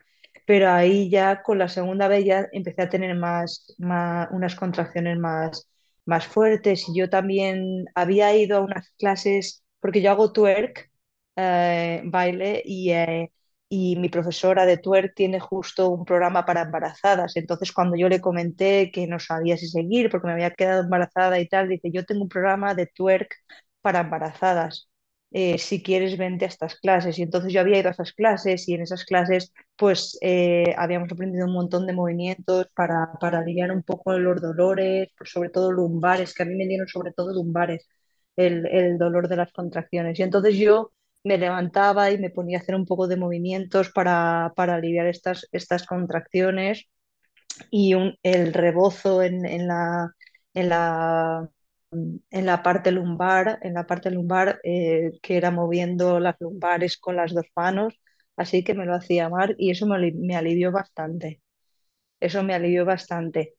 Pero ahí ya con la segunda vez ya empecé a tener más, más unas contracciones más, más fuertes y yo también había ido a unas clases, porque yo hago twerk, eh, baile, y, eh, y mi profesora de twerk tiene justo un programa para embarazadas. Entonces cuando yo le comenté que no sabía si seguir porque me había quedado embarazada y tal, dice, yo tengo un programa de twerk para embarazadas eh, si quieres vente a estas clases. Y entonces yo había ido a esas clases y en esas clases pues eh, habíamos aprendido un montón de movimientos para, para aliviar un poco los dolores, sobre todo lumbares, que a mí me dieron sobre todo lumbares, el, el dolor de las contracciones. Y entonces yo me levantaba y me ponía a hacer un poco de movimientos para, para aliviar estas, estas contracciones. Y el rebozo en, en la, en la, en la parte lumbar, en la parte lumbar eh, que era moviendo las lumbares con las dos manos, así que me lo hacía Mar y eso me alivió bastante, eso me alivió bastante.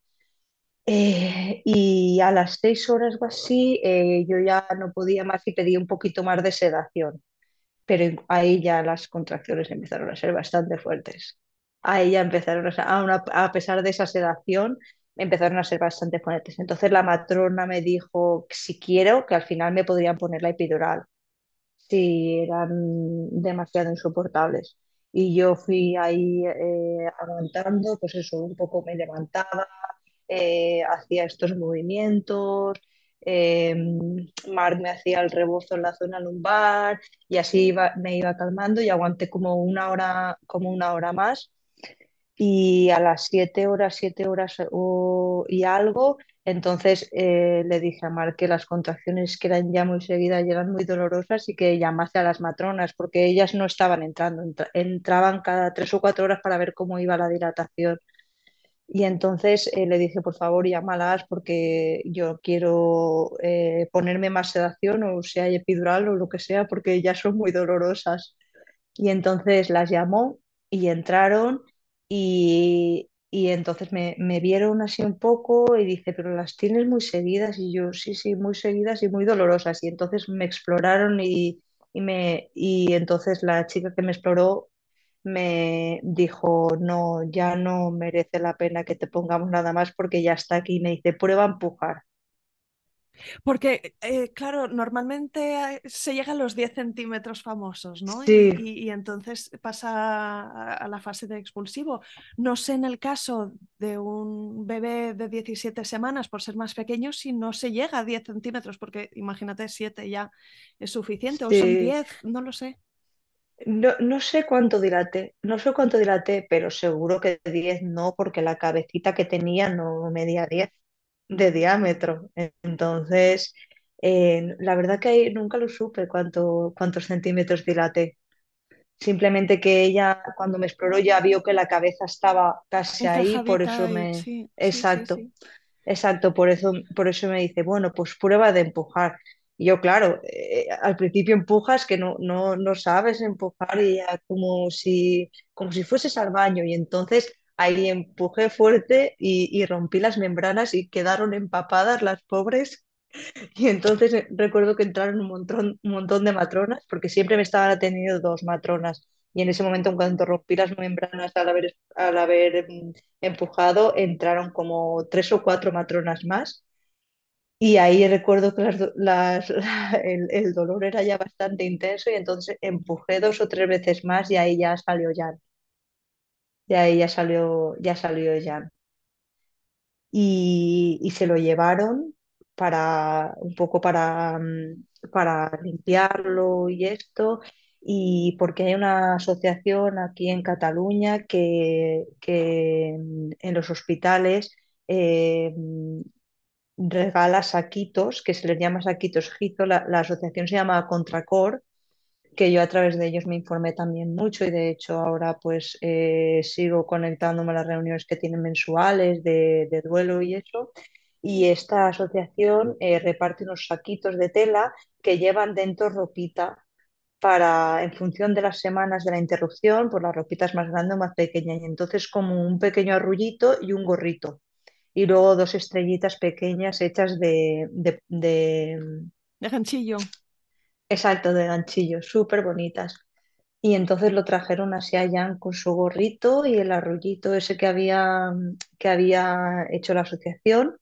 Eh, y a las seis horas o así eh, yo ya no podía más y pedí un poquito más de sedación pero ahí ya las contracciones empezaron a ser bastante fuertes. Ahí ya empezaron a, una- a pesar de esa sedación, empezaron a ser bastante fuertes. Entonces la matrona me dijo si quiero, que al final me podrían poner la epidural, si eran demasiado insoportables. Y yo fui ahí eh, aguantando, pues eso, un poco me levantaba, eh, hacía estos movimientos, eh, Marc me hacía el rebozo en la zona lumbar y así iba- me iba calmando y aguanté como una hora, como una hora más y a las siete horas, siete horas o- y algo, entonces eh, le dije a Marc que las contracciones que eran ya muy seguidas y eran muy dolorosas y que llamase a las matronas porque ellas no estaban entrando, entra- entraban cada tres o cuatro horas para ver cómo iba la dilatación. Y entonces eh, le dije, por favor, llámalas porque yo quiero eh, ponerme más sedación o hay epidural o lo que sea, porque ya son muy dolorosas. Y entonces las llamó y entraron y, y entonces me, me vieron así un poco y dice, pero las tienes muy seguidas y yo, sí, sí, muy seguidas y muy dolorosas. Y entonces me exploraron y, y, me, y entonces la chica que me exploró me dijo, no, ya no merece la pena que te pongamos nada más porque ya está aquí. Me dice, prueba a empujar. Porque, eh, claro, normalmente eh, se llega a los 10 centímetros famosos, ¿no? Y, Sí, y- y entonces pasa a, a la fase de expulsivo. No sé en el caso de un bebé de 17 semanas, por ser más pequeño, si no se llega a 10 centímetros, porque imagínate, 7 ya es suficiente, o son sí. 10, no lo sé. No, no sé cuánto dilaté, no sé cuánto dilaté, pero seguro que 10 no, porque la cabecita que tenía no medía 10 de diámetro. Entonces, eh, la verdad que ahí nunca lo supe cuánto, cuántos centímetros dilaté. Simplemente que ella, cuando me exploró, ya vio que la cabeza estaba casi ahí, por eso me... sí, sí, sí, Exacto. sí. Exacto, por eso, por eso me dice, bueno, pues prueba de empujar. Y yo, claro, eh, al principio empujas que no, no, no sabes empujar y ya como si, como si fueses al baño. Y entonces ahí empujé fuerte y, y rompí las membranas y quedaron empapadas las pobres. Y entonces eh, recuerdo que entraron un montón, un montón de matronas, porque siempre me estaban atendiendo dos matronas. Y en ese momento, en cuanto rompí las membranas al haber, al haber mm, empujado, entraron como tres o cuatro matronas más. Y ahí recuerdo que el, dolor era ya bastante intenso y entonces empujé dos o tres veces más y ahí ya salió Jan. Y ahí ya salió, ya salió Jan. y, se lo llevaron para un poco para, mm, para limpiarlo y esto, y porque hay una asociación aquí en Cataluña que, que mm, en los hospitales eh, regala saquitos, que se les llama saquitos Gizo, la, la asociación se llama Contracor que yo a través de ellos me informé también mucho y de hecho ahora pues eh, sigo conectándome a las reuniones que tienen mensuales de, duelo y eso. Y esta asociación eh, reparte unos saquitos de tela que llevan dentro ropita para, en función de las semanas de la interrupción, pues la ropita más grande o más pequeña. Y entonces como un pequeño arrullito y un gorrito. Y luego dos estrellitas pequeñas hechas de, de, de De ganchillo. exacto, de ganchillo, súper bonitas. Y entonces lo trajeron así a Jan con su gorrito y el arrollito ese que había, que había hecho la asociación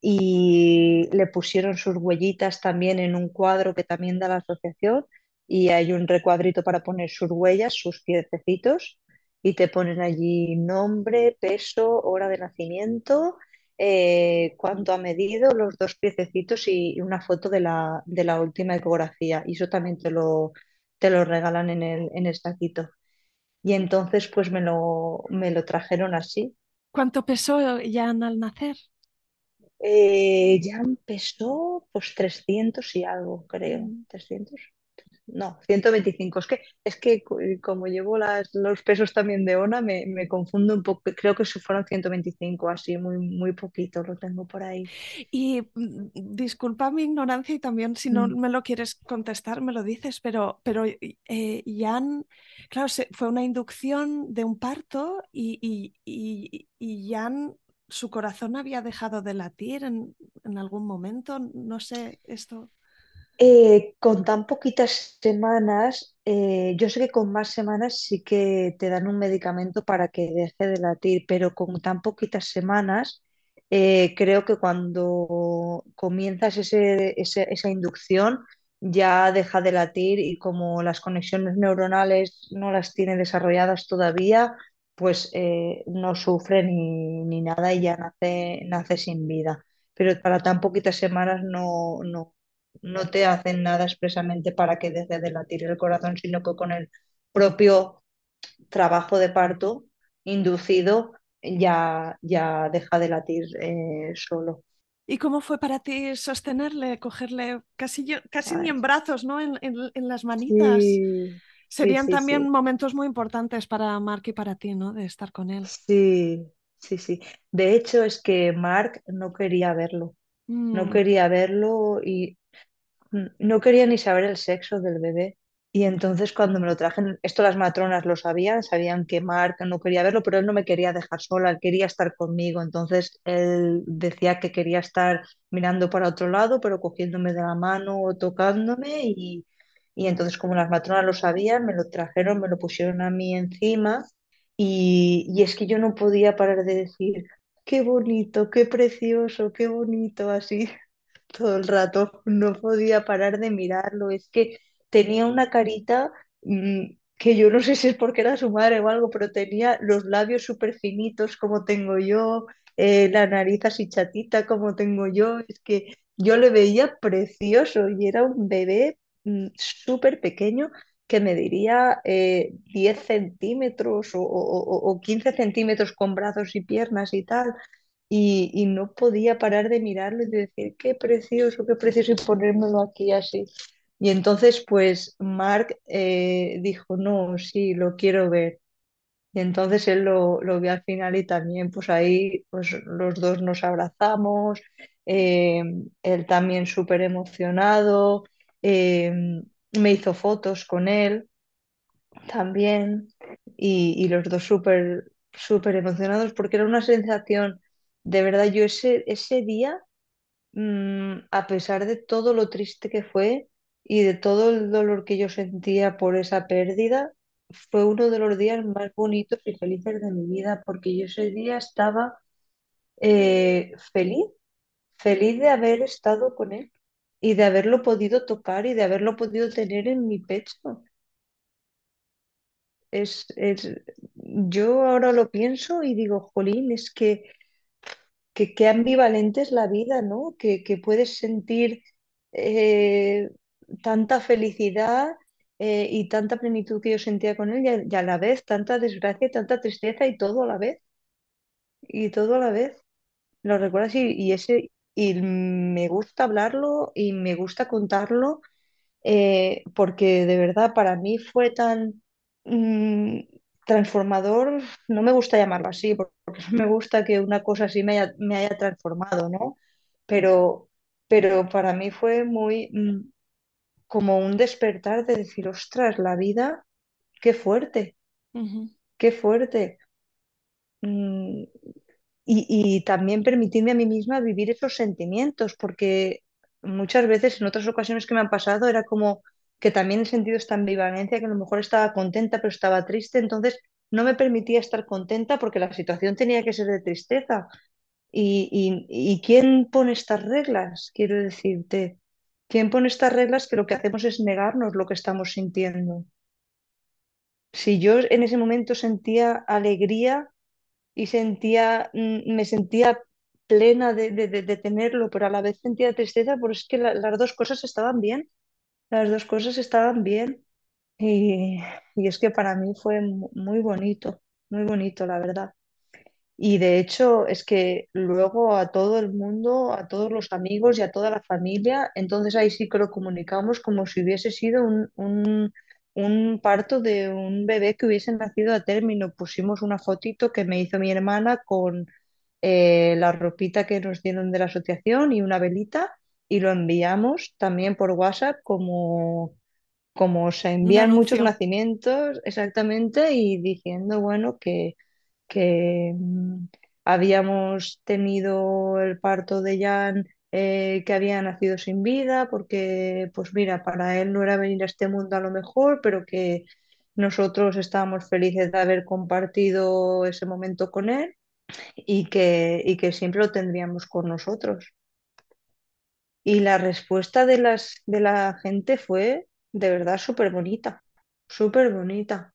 y le pusieron sus huellitas también en un cuadro que también da la asociación y hay un recuadrito para poner sus huellas, sus piececitos y te ponen allí nombre, peso, hora de nacimiento, eh, cuánto ha medido, los dos piececitos y, una foto de la, de la, última ecografía. Y eso también te lo, te lo regalan en el, en el saquito. Y entonces pues me lo, me lo trajeron así. ¿Cuánto pesó Jan al nacer? Eh, Jan pesó pues 300 y algo, creo. Mm. 300. No, 125. Es que, es que co- como llevo las, los pesos también de ONA, me, me confundo un poco. Creo que fueron 125, así, muy, muy poquito lo tengo por ahí. Y mm, disculpa mi ignorancia y también si no Mm. me lo quieres contestar, me lo dices, pero, pero eh, Jan, claro, se- fue una inducción de un parto y, y, y, y Jan, su corazón había dejado de latir en, en algún momento, no sé, esto. Eh, con tan poquitas semanas, eh, yo sé que con más semanas sí que te dan un medicamento para que deje de latir, pero con tan poquitas semanas, eh, creo que cuando comienzas esa inducción ya deja de latir y como las conexiones neuronales no las tiene desarrolladas todavía, pues no sufre ni, ni nada y ya nace, nace sin vida. Pero para tan poquitas semanas no, no no te hacen nada expresamente para que deje de latir el corazón, sino que con el propio trabajo de parto inducido ya, ya deja de latir eh, solo. ¿Y cómo fue para ti sostenerle, cogerle casi, yo- casi ni en brazos, ¿no? En, en- en las manitas. sí, Serían sí, también sí, momentos muy importantes para Mark y para ti, ¿no? De estar con él. sí, sí, sí. De hecho, es que Mark no quería verlo, no Mm. quería verlo y no quería ni saber el sexo del bebé. Y entonces cuando me lo trajen, esto las matronas lo sabían, sabían que Mark no quería verlo, pero él no me quería dejar sola, él quería estar conmigo. Entonces él decía que quería estar mirando para otro lado, pero cogiéndome de la mano o tocándome. Y, y entonces como las matronas lo sabían, me lo trajeron, me lo pusieron a mí encima. Y, y es que yo no podía parar de decir, qué bonito, qué precioso, qué bonito, así. Todo el rato, no podía parar de mirarlo. Es que tenía una carita mm, que yo no sé si es porque era su madre o algo, pero tenía los labios súper finitos como tengo yo, eh, la nariz así chatita como tengo yo. Es que yo le veía precioso y era un bebé mm, súper pequeño que me diría eh, 10 centímetros o, o o 15 centímetros con brazos y piernas y tal y, y no podía parar de mirarlo y de decir, qué precioso, qué precioso, y ponérmelo aquí así. Y entonces, pues, Mark eh, dijo, no, sí, lo quiero ver. Y entonces él lo, lo vio al final y también, pues ahí, pues los dos nos abrazamos, eh, él también súper emocionado, eh, me hizo fotos con él también y, y los dos súper, súper emocionados porque era una sensación, de verdad, yo ese, ese día, mm, a pesar de todo lo triste que fue y de todo el dolor que yo sentía por esa pérdida, fue uno de los días más bonitos y felices de mi vida porque yo ese día estaba eh, feliz, feliz de haber estado con él y de haberlo podido tocar y de haberlo podido tener en mi pecho. Es, es, yo ahora lo pienso y digo, jolín, es que, que qué ambivalente es la vida, ¿no? Que, que puedes sentir eh, tanta felicidad eh, y tanta plenitud que yo sentía con él y a, la vez tanta desgracia y tanta tristeza y todo a la vez, y todo a la vez. Lo recuerdas y, y ese, y me gusta hablarlo y me gusta contarlo eh, porque de verdad para mí fue tan mm, transformador, no me gusta llamarlo así, por- porque no me gusta que una cosa así me haya, me haya transformado, ¿no? Pero, pero para mí fue muy mm, como un despertar de decir, ostras, la vida, qué fuerte, qué fuerte. Mm, y, y también permitirme a mí misma vivir esos sentimientos, porque muchas veces en otras ocasiones que me han pasado era como que también he sentido esta ambivalencia, que a lo mejor estaba contenta pero estaba triste, entonces no me permitía estar contenta porque la situación tenía que ser de tristeza. ¿Y, y, y quién pone estas reglas? Quiero decirte, ¿quién pone estas reglas que lo que hacemos es negarnos lo que estamos sintiendo? Si yo en ese momento sentía alegría, y sentía, mm, me sentía plena de, de- de- tenerlo, pero a la vez sentía tristeza, porque es que la- las dos cosas estaban bien, las dos cosas estaban bien. Y, y es que para mí fue mu- muy bonito, muy bonito, la verdad. Y de hecho es que luego a todo el mundo, a todos los amigos y a toda la familia, entonces ahí sí que lo comunicamos como si hubiese sido un, un, un parto de un bebé que hubiese nacido a término. Pusimos una fotito que me hizo mi hermana con eh, la ropita que nos dieron de la asociación y una velita y lo enviamos también por WhatsApp como, como se envían muchos nacimientos exactamente y diciendo, bueno, que que mm, habíamos tenido el parto de Jan eh, que había nacido sin vida, porque, pues mira, para él no era venir a este mundo a lo mejor, pero que nosotros estábamos felices de haber compartido ese momento con él y que, y que siempre lo tendríamos con nosotros. Y la respuesta de las, de la gente fue de verdad súper bonita, súper bonita.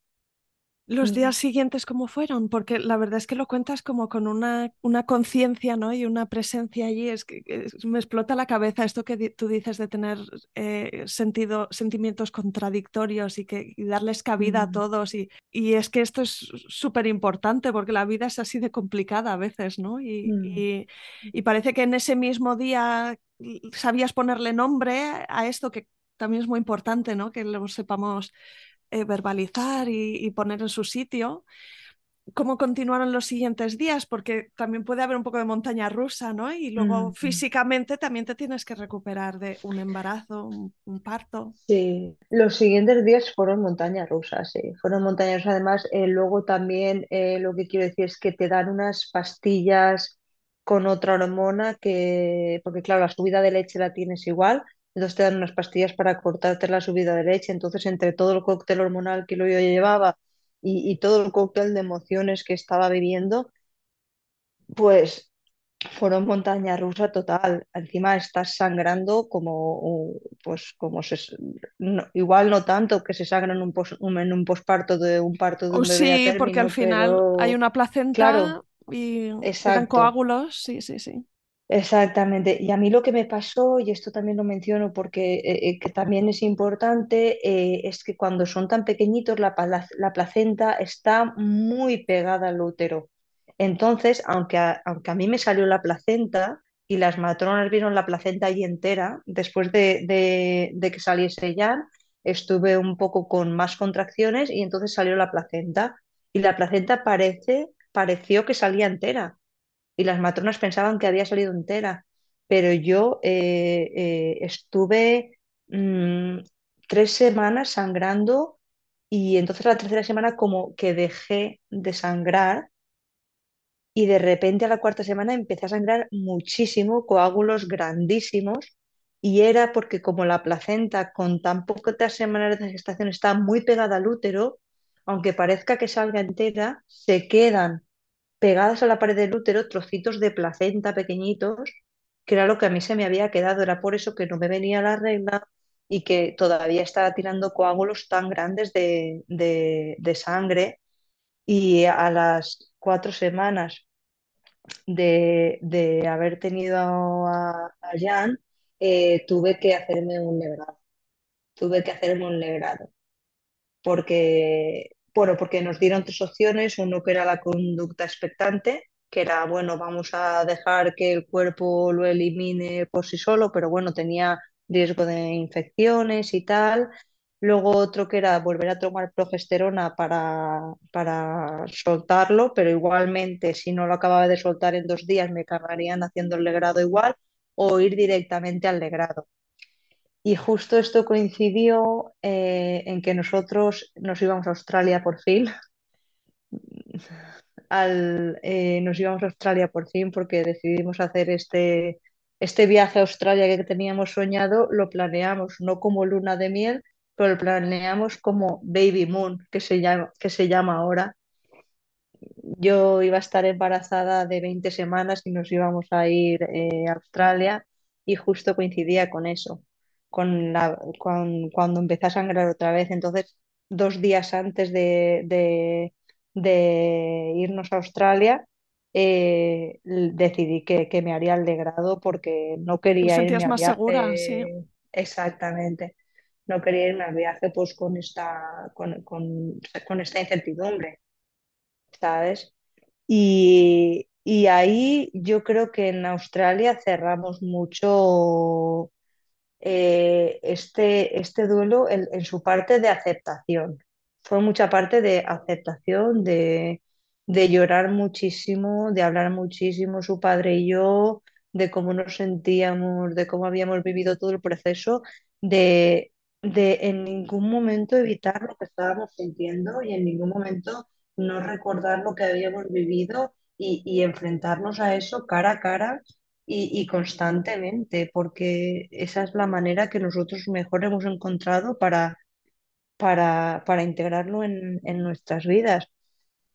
Los Mm, días siguientes, ¿cómo fueron? Porque la verdad es que lo cuentas como con una, una conciencia, ¿no? Y una presencia allí. Es que es- me explota la cabeza esto que di- tú dices de tener eh, sentido, sentimientos contradictorios y, que, y darles cabida a mm, todos. Y, y es que esto es súper importante porque la vida es así de complicada a veces, ¿no? Y, mm, y, y parece que en ese mismo día sabías ponerle nombre a esto que también es muy importante, ¿no? Que lo sepamos eh, verbalizar y, y poner en su sitio. ¿Cómo continuaron los siguientes días? Porque también puede haber un poco de montaña rusa, ¿no? Y luego mm. físicamente también te tienes que recuperar de un embarazo, un, un parto. Sí, los siguientes días fueron montañas rusas, sí, fueron montañas. Además, eh, luego también eh, lo que quiero decir es que te dan unas pastillas con otra hormona que, porque claro, la subida de leche la tienes igual, entonces te dan unas pastillas para cortarte la subida de leche. Entonces, entre todo el cóctel hormonal que lo yo llevaba y, y todo el cóctel de emociones que estaba viviendo, pues fueron montaña rusa total. Encima estás sangrando como, pues, como se, no- igual no tanto que se sangra en un, pos- un- en un posparto de un parto de un bebé a sí, porque al final hay una placenta claro, y exacto. coágulos. Sí, sí, sí. Exactamente. Y a mí lo que me pasó, y esto también lo menciono porque eh, eh, que también es importante, eh, es que cuando son tan pequeñitos la, la placenta está muy pegada al útero. Entonces, aunque a, aunque a mí me salió la placenta y las matronas vieron la placenta ahí entera, después de, de- de que saliese ya, estuve un poco con más contracciones y entonces salió la placenta. Y la placenta parece, pareció que salía entera y las matronas pensaban que había salido entera, pero yo eh, eh, estuve mm, tres semanas sangrando y entonces la tercera semana como que dejé de sangrar y de repente a la cuarta semana empecé a sangrar muchísimo, coágulos grandísimos y era porque como la placenta con tan pocas semanas de gestación está muy pegada al útero, aunque parezca que salga entera, se quedan pegadas a la pared del útero trocitos de placenta pequeñitos, que era lo que a mí se me había quedado. Era por eso que no me venía la regla y que todavía estaba tirando coágulos tan grandes de, de- sangre. Y a las cuatro semanas de, de haber tenido a, a Jan, eh, tuve que hacerme un legrado. Tuve que hacerme un legrado porque, bueno, porque nos dieron tres opciones, uno que era la conducta expectante, que era, bueno, vamos a dejar que el cuerpo lo elimine por sí solo, pero bueno, tenía riesgo de infecciones y tal. Luego otro que era volver a tomar progesterona para, para soltarlo, pero igualmente si no lo acababa de soltar en dos días me acabarían haciendo el legrado igual o ir directamente al legrado. Y justo esto coincidió eh, en que nosotros nos íbamos a Australia por fin. Al, eh, nos íbamos a Australia por fin porque decidimos hacer este, este viaje a Australia que teníamos soñado. Lo planeamos no como luna de miel, pero lo planeamos como Baby Moon, que se llama, que se llama ahora. Yo iba a estar embarazada de 20 semanas y nos íbamos a ir eh, a Australia y justo coincidía con eso, con la, con, cuando empecé a sangrar otra vez. Entonces, dos días antes de, de- de irnos a Australia, eh, decidí que, que me haría el degrado porque no quería sentías irme a más segura, sí. viaje exactamente. No quería irme al viaje pues con esta, con, con con esta incertidumbre. ¿sabes? Y, y ahí yo creo que en Australia cerramos mucho eh, este, este duelo en, en su parte de aceptación. Fue mucha parte de aceptación, de, de llorar muchísimo, de hablar muchísimo su padre y yo, de cómo nos sentíamos, de cómo habíamos vivido todo el proceso, de, de en ningún momento evitar lo que estábamos sintiendo y en ningún momento no recordar lo que habíamos vivido y, y enfrentarnos a eso cara a cara y, y constantemente, porque esa es la manera que nosotros mejor hemos encontrado para, para, para integrarlo en, en nuestras vidas.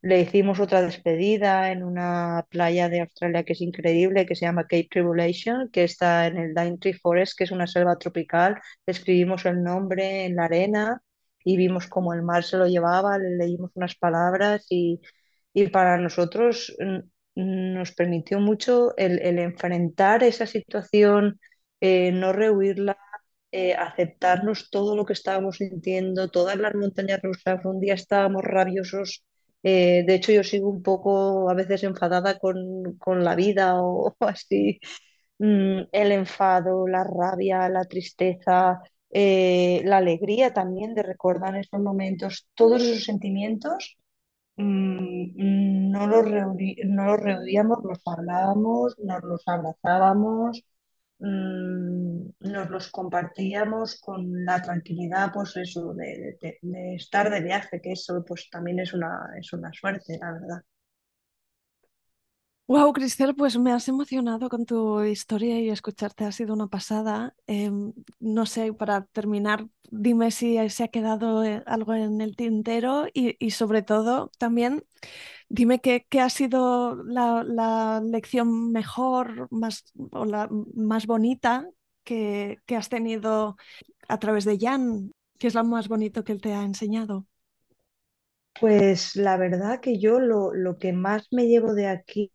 Le hicimos otra despedida en una playa de Australia que es increíble, que se llama Cape Tribulation, que está en el Daintree Forest, que es una selva tropical. Le escribimos el nombre en la arena y vimos cómo el mar se lo llevaba, le leímos unas palabras y, y para nosotros mm, nos permitió mucho el, enfrentar esa situación, eh, no rehuirla, eh, aceptarnos todo lo que estábamos sintiendo, todas las montañas rusas. Un día estábamos rabiosos eh, de hecho, yo sigo un poco a veces enfadada con, la vida o, así. Mm, el enfado, la rabia, la tristeza, la alegría también de recordar esos momentos, todos esos sentimientos, mm, no los no los rehuíamos, los hablábamos, nos los abrazábamos, mm, nos los compartíamos con la tranquilidad, pues de- de estar de viaje, que eso pues también es una, es una suerte, la verdad. Wow, Cristel, pues me has emocionado con tu historia y escucharte ha sido una pasada. Em, no sé, para terminar, dime si se ha quedado eh, algo en el tintero y, sobre todo también dime qué, ha sido la, lección mejor más, o la más bonita que, que has tenido a través de Jan, que es lo más bonito que él te ha enseñado. Pues la verdad que yo lo, que más me llevo de aquí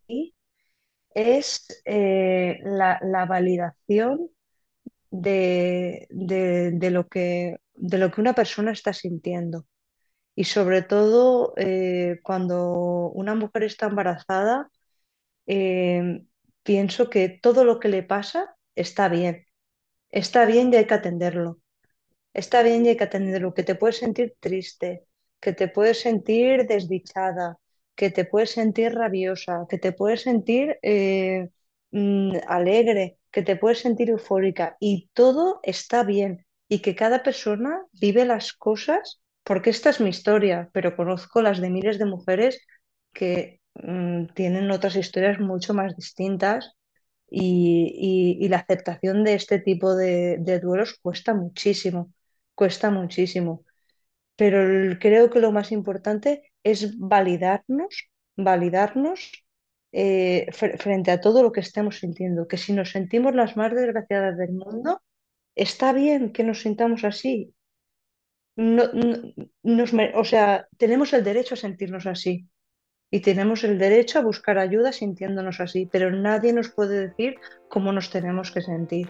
es eh, la, validación de, lo que, de lo que una persona está sintiendo. Y sobre todo eh, cuando una mujer está embarazada, eh, pienso que todo lo que le pasa está bien. Está bien y hay que atenderlo. Está bien y hay que atenderlo, que te puedes sentir triste, que te puedes sentir desdichada, que te puedes sentir rabiosa, que te puedes sentir eh, mm, alegre, que te puedes sentir eufórica y todo está bien y que cada persona vive las cosas, porque esta es mi historia, pero conozco las de miles de mujeres que mm, tienen otras historias mucho más distintas y, la aceptación de este tipo de duelos cuesta muchísimo cuesta muchísimo. Pero creo que lo más importante es validarnos, validarnos eh, frente a todo lo que estemos sintiendo. Que si nos sentimos las más desgraciadas del mundo, está bien que nos sintamos así. No, o sea, tenemos el derecho a sentirnos así y tenemos el derecho a buscar ayuda sintiéndonos así, pero nadie nos puede decir cómo nos tenemos que sentir.